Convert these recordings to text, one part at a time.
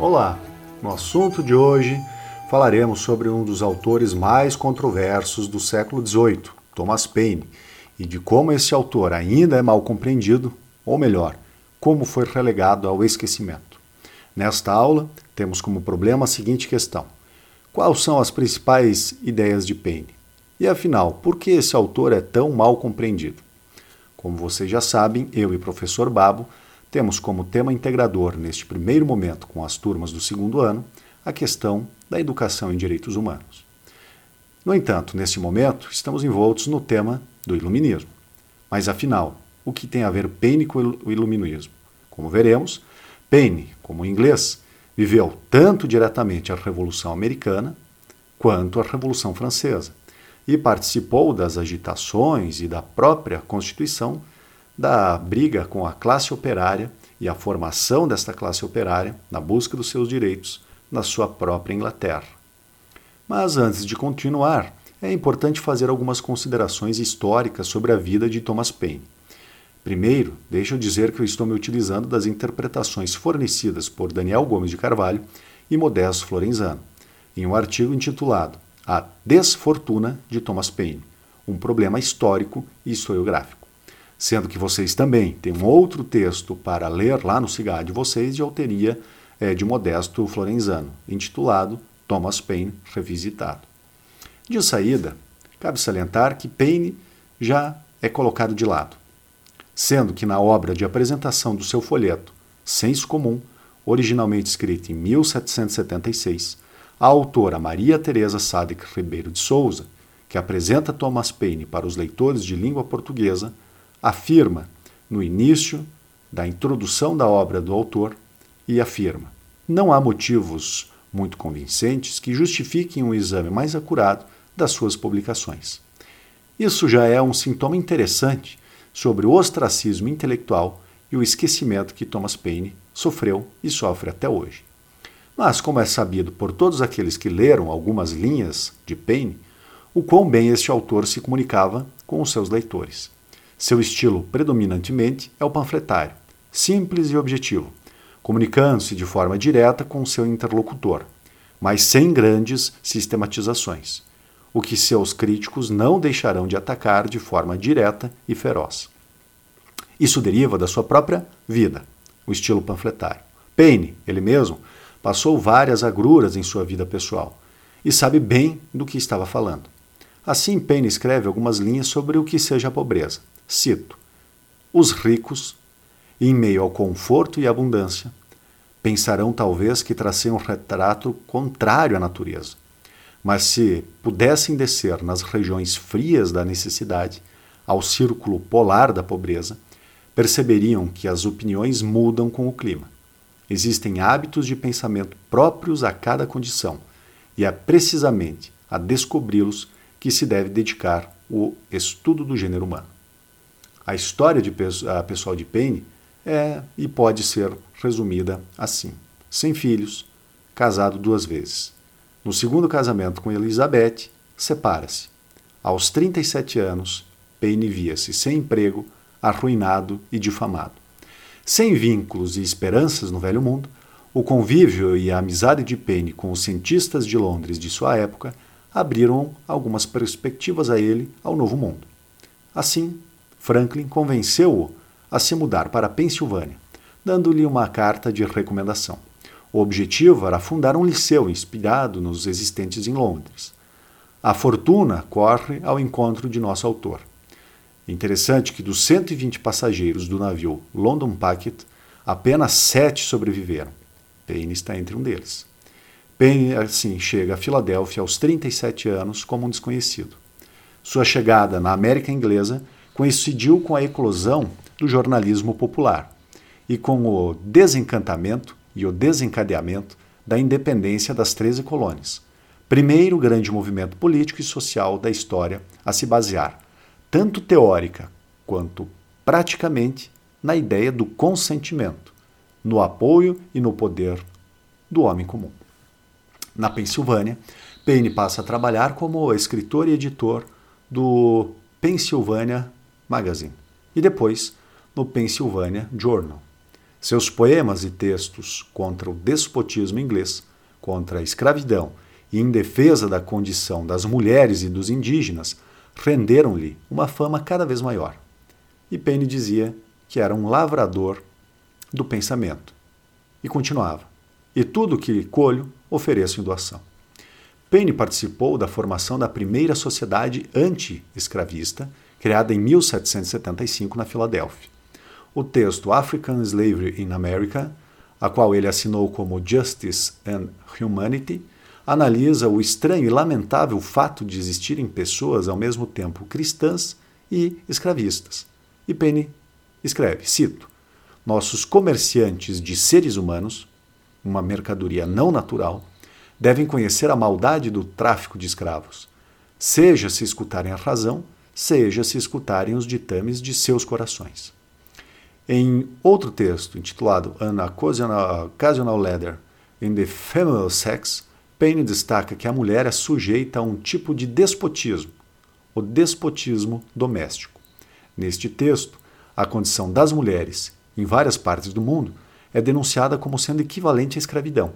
Olá! No assunto de hoje falaremos sobre um dos autores mais controversos do século XVIII, Thomas Paine, e de como esse autor ainda é mal compreendido, ou melhor, como foi relegado ao esquecimento. Nesta aula, temos como problema a seguinte questão: Quais são as principais ideias de Paine? E afinal, por que esse autor é tão mal compreendido? Como vocês já sabem, eu e o professor Babo temos como tema integrador, neste primeiro momento com as turmas do segundo ano, a questão da educação em direitos humanos. No entanto, neste momento, estamos envoltos no tema do iluminismo. Mas afinal, o que tem a ver Paine com o iluminismo? Como veremos, Paine, como inglês, viveu tanto diretamente a Revolução Americana quanto a Revolução Francesa e participou das agitações e da própria Constituição da briga com a classe operária e a formação desta classe operária na busca dos seus direitos na sua própria Inglaterra. Mas antes de continuar, é importante fazer algumas considerações históricas sobre a vida de Thomas Paine. Primeiro, deixa eu dizer que eu estou me utilizando das interpretações fornecidas por Daniel Gomes de Carvalho e Modesto Florenzano, em um artigo intitulado A Desfortuna de Thomas Paine, um problema histórico e historiográfico sendo que vocês também têm um outro texto para ler lá no cigarro de vocês de autoria é, de Modesto Florenzano, intitulado Thomas Paine Revisitado. De saída, cabe salientar que Paine já é colocado de lado, sendo que na obra de apresentação do seu folheto Senso Comum, originalmente escrita em 1776, a autora Maria Teresa Sadek Ribeiro de Souza, que apresenta Thomas Paine para os leitores de língua portuguesa, afirma no início da introdução da obra do autor e afirma: não há motivos muito convincentes que justifiquem um exame mais acurado das suas publicações. Isso já é um sintoma interessante sobre o ostracismo intelectual e o esquecimento que Thomas Paine sofreu e sofre até hoje. Mas, como é sabido por todos aqueles que leram algumas linhas de Paine, o quão bem este autor se comunicava com os seus leitores. Seu estilo predominantemente é o panfletário, simples e objetivo, comunicando-se de forma direta com seu interlocutor, mas sem grandes sistematizações, o que seus críticos não deixarão de atacar de forma direta e feroz. Isso deriva da sua própria vida, o estilo panfletário. Paine, ele mesmo, passou várias agruras em sua vida pessoal e sabe bem do que estava falando. Assim, Paine escreve algumas linhas sobre o que seja a pobreza, Cito: Os ricos, em meio ao conforto e abundância, pensarão talvez que tracei um retrato contrário à natureza. Mas se pudessem descer nas regiões frias da necessidade, ao círculo polar da pobreza, perceberiam que as opiniões mudam com o clima. Existem hábitos de pensamento próprios a cada condição, e é precisamente a descobri-los que se deve dedicar o estudo do gênero humano. A história de pessoal de Paine é e pode ser resumida assim: sem filhos, casado duas vezes. No segundo casamento com Elizabeth, separa-se. Aos 37 anos, Paine via-se sem emprego, arruinado e difamado. Sem vínculos e esperanças no velho mundo, o convívio e a amizade de Paine com os cientistas de Londres de sua época abriram algumas perspectivas a ele ao novo mundo. Assim, Franklin convenceu-o a se mudar para a Pensilvânia, dando-lhe uma carta de recomendação. O objetivo era fundar um liceu inspirado nos existentes em Londres. A fortuna corre ao encontro de nosso autor. Interessante que dos 120 passageiros do navio London Packet, apenas sete sobreviveram. Payne está entre um deles. Payne, assim, chega a Filadélfia aos 37 anos como um desconhecido. Sua chegada na América Inglesa coincidiu com a eclosão do jornalismo popular e com o desencantamento e o desencadeamento da independência das 13 colônias. Primeiro grande movimento político e social da história a se basear, tanto teórica quanto praticamente, na ideia do consentimento, no apoio e no poder do homem comum. Na Pensilvânia, Paine passa a trabalhar como escritor e editor do Pennsylvania Magazine e depois no Pennsylvania Journal. Seus poemas e textos contra o despotismo inglês, contra a escravidão e em defesa da condição das mulheres e dos indígenas renderam-lhe uma fama cada vez maior. E Paine dizia que era um lavrador do pensamento. E continuava: E tudo que colho ofereço em doação. Paine participou da formação da primeira sociedade anti-escravista, criada em 1775 na Filadélfia. O texto African Slavery in America, a qual ele assinou como Justice and Humanity, analisa o estranho e lamentável fato de existirem pessoas ao mesmo tempo cristãs e escravistas. E Paine escreve, cito, nossos comerciantes de seres humanos, uma mercadoria não natural, devem conhecer a maldade do tráfico de escravos, seja se escutarem a razão, seja se escutarem os ditames de seus corações. Em outro texto, intitulado An Occasional Letter in the Feminine Sex, Paine destaca que a mulher é sujeita a um tipo de despotismo, o despotismo doméstico. Neste texto, a condição das mulheres, em várias partes do mundo, é denunciada como sendo equivalente à escravidão.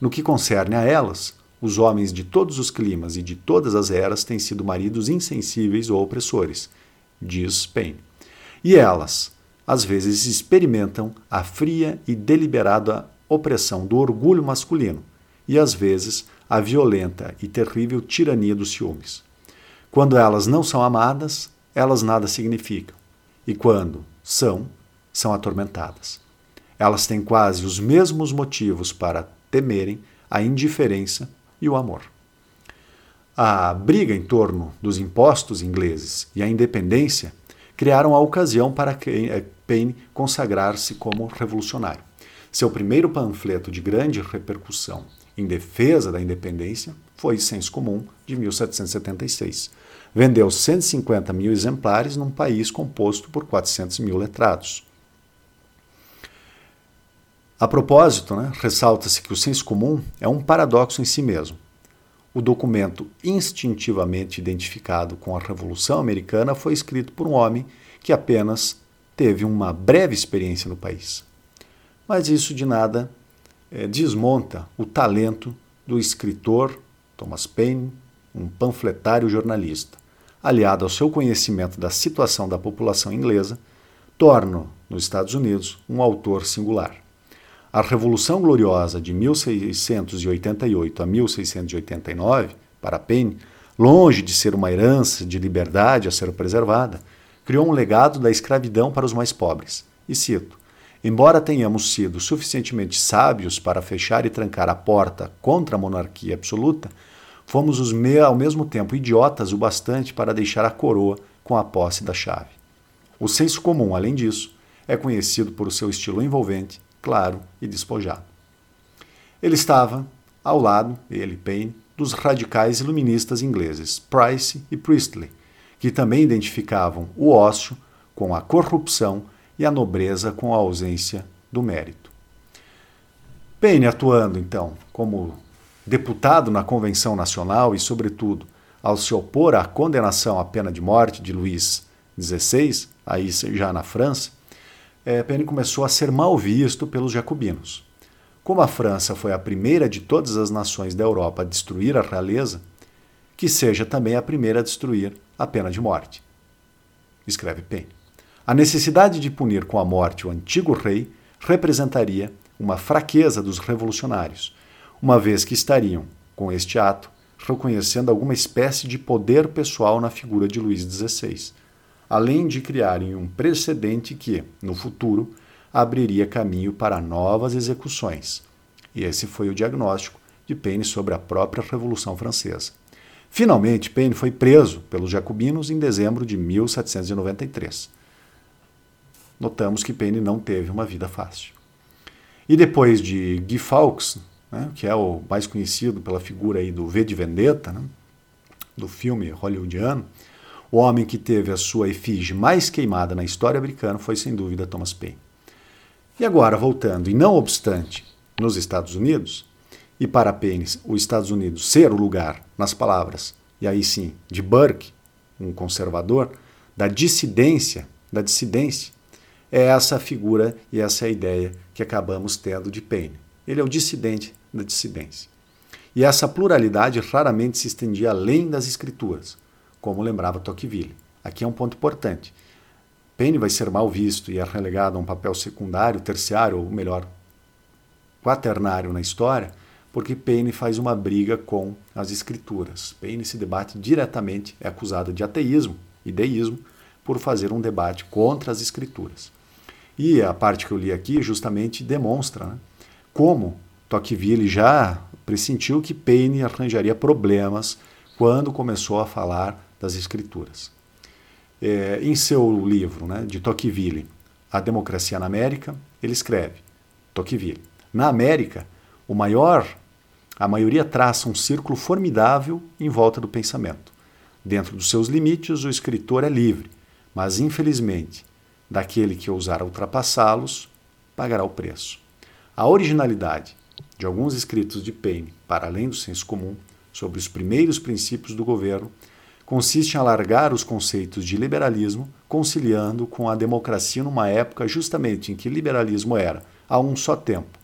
No que concerne a elas, os homens de todos os climas e de todas as eras têm sido maridos insensíveis ou opressores, diz Paine. E elas, às vezes, experimentam a fria e deliberada opressão do orgulho masculino e, às vezes, a violenta e terrível tirania dos ciúmes. Quando elas não são amadas, elas nada significam, e quando são, são atormentadas. Elas têm quase os mesmos motivos para temerem a indiferença e o amor. A briga em torno dos impostos ingleses e a independência criaram a ocasião para eh, Paine consagrar-se como revolucionário. Seu primeiro panfleto de grande repercussão em defesa da independência foi Senso Comum, de 1776. Vendeu 150 mil exemplares num país composto por 400 mil letrados. A propósito, né, ressalta-se que o senso comum é um paradoxo em si mesmo. O documento instintivamente identificado com a Revolução Americana foi escrito por um homem que apenas teve uma breve experiência no país. Mas isso de nada é, desmonta o talento do escritor Thomas Paine, um panfletário jornalista, aliado ao seu conhecimento da situação da população inglesa, torna nos Estados Unidos um autor singular. A Revolução Gloriosa de 1688 a 1689, para Paine, longe de ser uma herança de liberdade a ser preservada, criou um legado da escravidão para os mais pobres. E cito: Embora tenhamos sido suficientemente sábios para fechar e trancar a porta contra a monarquia absoluta, fomos os me ao mesmo tempo idiotas o bastante para deixar a coroa com a posse da chave. O senso comum, além disso, é conhecido por seu estilo envolvente claro e despojado. Ele estava ao lado, ele, Paine, dos radicais iluministas ingleses Price e Priestley, que também identificavam o ócio com a corrupção e a nobreza com a ausência do mérito. Paine atuando, então, como deputado na Convenção Nacional e, sobretudo, ao se opor à condenação à pena de morte de Luís XVI, aí já na França, é, começou a ser mal visto pelos jacobinos. Como a França foi a primeira de todas as nações da Europa a destruir a realeza, que seja também a primeira a destruir a pena de morte. Escreve Penne. A necessidade de punir com a morte o antigo rei representaria uma fraqueza dos revolucionários, uma vez que estariam, com este ato, reconhecendo alguma espécie de poder pessoal na figura de Luís XVI além de criarem um precedente que, no futuro, abriria caminho para novas execuções. E esse foi o diagnóstico de Paine sobre a própria Revolução Francesa. Finalmente, Paine foi preso pelos jacobinos em dezembro de 1793. Notamos que Paine não teve uma vida fácil. E depois de Guy Fawkes, né, que é o mais conhecido pela figura aí do V de Vendetta, né, do filme hollywoodiano, o homem que teve a sua efígie mais queimada na história americana foi, sem dúvida, Thomas Paine. E agora, voltando, e não obstante, nos Estados Unidos, e para Paine, os Estados Unidos ser o lugar, nas palavras, e aí sim, de Burke, um conservador, da dissidência, da dissidência, É essa figura e essa é a ideia que acabamos tendo de Paine. Ele é o dissidente da dissidência. E essa pluralidade raramente se estendia além das escrituras, como lembrava Tocqueville. Aqui é um ponto importante. Paine vai ser mal visto e é relegado a um papel secundário, terciário, ou melhor, quaternário na história, porque Paine faz uma briga com as escrituras. Paine se debate diretamente, é acusado de ateísmo e deísmo por fazer um debate contra as escrituras. E a parte que eu li aqui justamente demonstra né, como Tocqueville já pressentiu que Paine arranjaria problemas quando começou a falar das escrituras é, em seu livro né, de Tocqueville, A Democracia na América, ele escreve, Tocqueville, na América, o maior, a maioria traça um círculo formidável em volta do pensamento. Dentro dos seus limites, o escritor é livre, mas infelizmente, daquele que ousar ultrapassá-los, pagará o preço. A originalidade de alguns escritos de Paine, para além do senso comum, sobre os primeiros princípios do governo, consiste em alargar os conceitos de liberalismo, conciliando com a democracia numa época justamente em que liberalismo era, a um só tempo,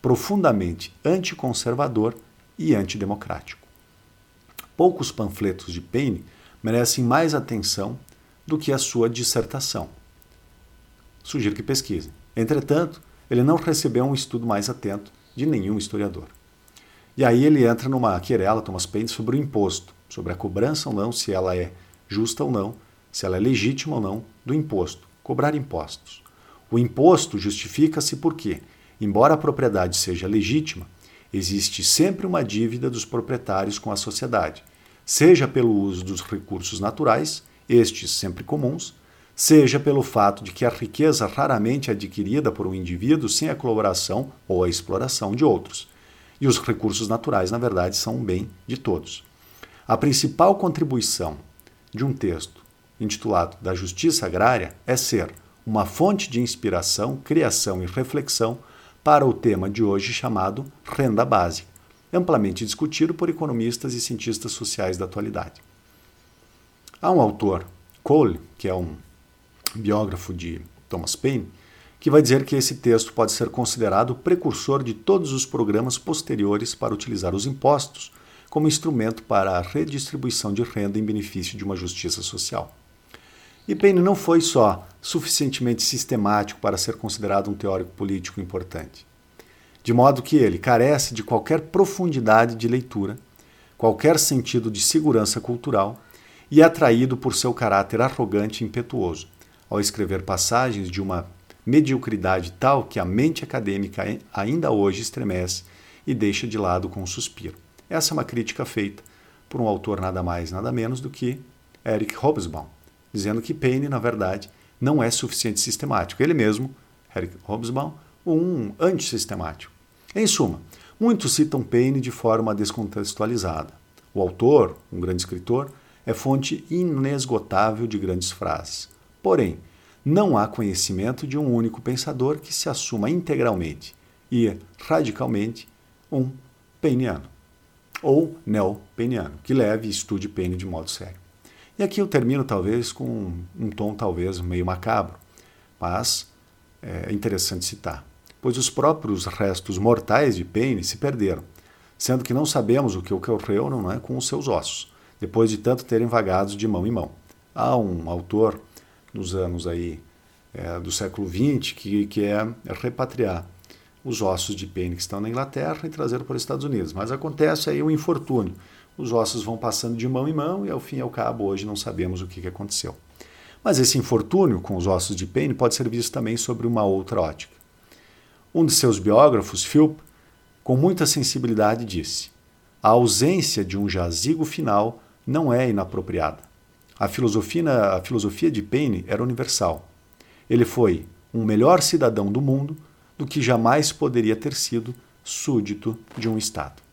profundamente anticonservador e antidemocrático. Poucos panfletos de Paine merecem mais atenção do que a sua dissertação. Sugiro que pesquisem. Entretanto, ele não recebeu um estudo mais atento de nenhum historiador. E aí ele entra numa querela, Thomas Paine, sobre o imposto sobre a cobrança ou não, se ela é justa ou não, se ela é legítima ou não, do imposto, cobrar impostos. O imposto justifica-se porque, embora a propriedade seja legítima, existe sempre uma dívida dos proprietários com a sociedade, seja pelo uso dos recursos naturais, estes sempre comuns, seja pelo fato de que a riqueza raramente é adquirida por um indivíduo sem a colaboração ou a exploração de outros. E os recursos naturais, na verdade, são um bem de todos. A principal contribuição de um texto intitulado Da Justiça Agrária é ser uma fonte de inspiração, criação e reflexão para o tema de hoje chamado renda básica, amplamente discutido por economistas e cientistas sociais da atualidade. Há um autor, Cole, que é um biógrafo de Thomas Paine, que vai dizer que esse texto pode ser considerado o precursor de todos os programas posteriores para utilizar os impostos como instrumento para a redistribuição de renda em benefício de uma justiça social. E Paine não foi só suficientemente sistemático para ser considerado um teórico político importante, de modo que ele carece de qualquer profundidade de leitura, qualquer sentido de segurança cultural e é atraído por seu caráter arrogante e impetuoso, ao escrever passagens de uma mediocridade tal que a mente acadêmica ainda hoje estremece e deixa de lado com um suspiro. Essa é uma crítica feita por um autor nada mais, nada menos do que Eric Hobsbawm, dizendo que Paine, na verdade, não é suficiente sistemático. Ele mesmo, Eric Hobsbawm, um antisistemático. Em suma, muitos citam Paine de forma descontextualizada. O autor, um grande escritor, é fonte inesgotável de grandes frases. Porém, não há conhecimento de um único pensador que se assuma integralmente e radicalmente um peiniano ou neo-peniano, que leve e estude Paine de modo sério. E aqui eu termino talvez com um tom talvez meio macabro, mas é interessante citar, pois os próprios restos mortais de Paine se perderam, sendo que não sabemos o que ocorreu não é, com os seus ossos, depois de tanto terem vagado de mão em mão. Há um autor nos anos aí é, do século XX que, que é repatriar os ossos de pênis que estão na Inglaterra e trazer para os Estados Unidos. Mas acontece aí um infortúnio. Os ossos vão passando de mão em mão e, ao fim e ao cabo, hoje não sabemos o que aconteceu. Mas esse infortúnio com os ossos de pênis pode ser visto também sobre uma outra ótica. Um de seus biógrafos, Philp, com muita sensibilidade disse: a ausência de um jazigo final não é inapropriada. A filosofia, a filosofia de Paine era universal. Ele foi um melhor cidadão do mundo do que jamais poderia ter sido súdito de um Estado.